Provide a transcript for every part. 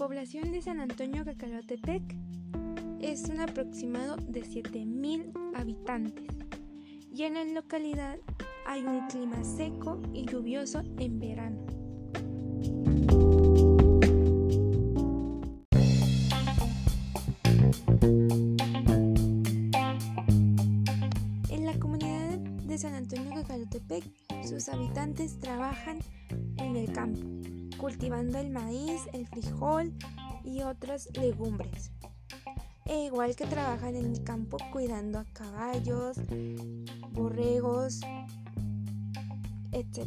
población de San Antonio Cacalotepec es un aproximado de 7.000 habitantes y en la localidad hay un clima seco y lluvioso en verano. En la comunidad de San Antonio Cacalotepec, sus habitantes trabajan en el campo, cultivando el maíz, el frijol y otras legumbres. E igual que trabajan en el campo cuidando a caballos, borregos, etc.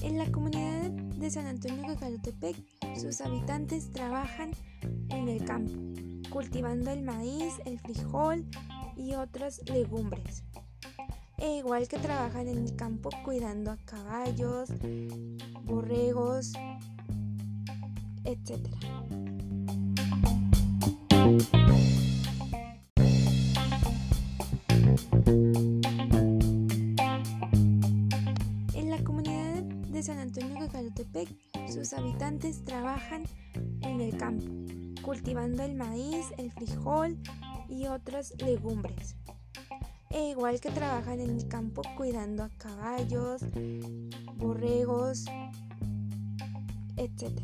En la comunidad de San Antonio Cacalotepec, sus habitantes trabajan en el campo, cultivando el maíz, el frijol y otras legumbres. E igual que trabajan en el campo cuidando a caballos, borregos, etc. En la comunidad de San Antonio Cacalotepec, sus habitantes trabajan en el campo, cultivando el maíz, el frijol y otras legumbres. E igual que trabajan en el campo cuidando a caballos, borregos, etc.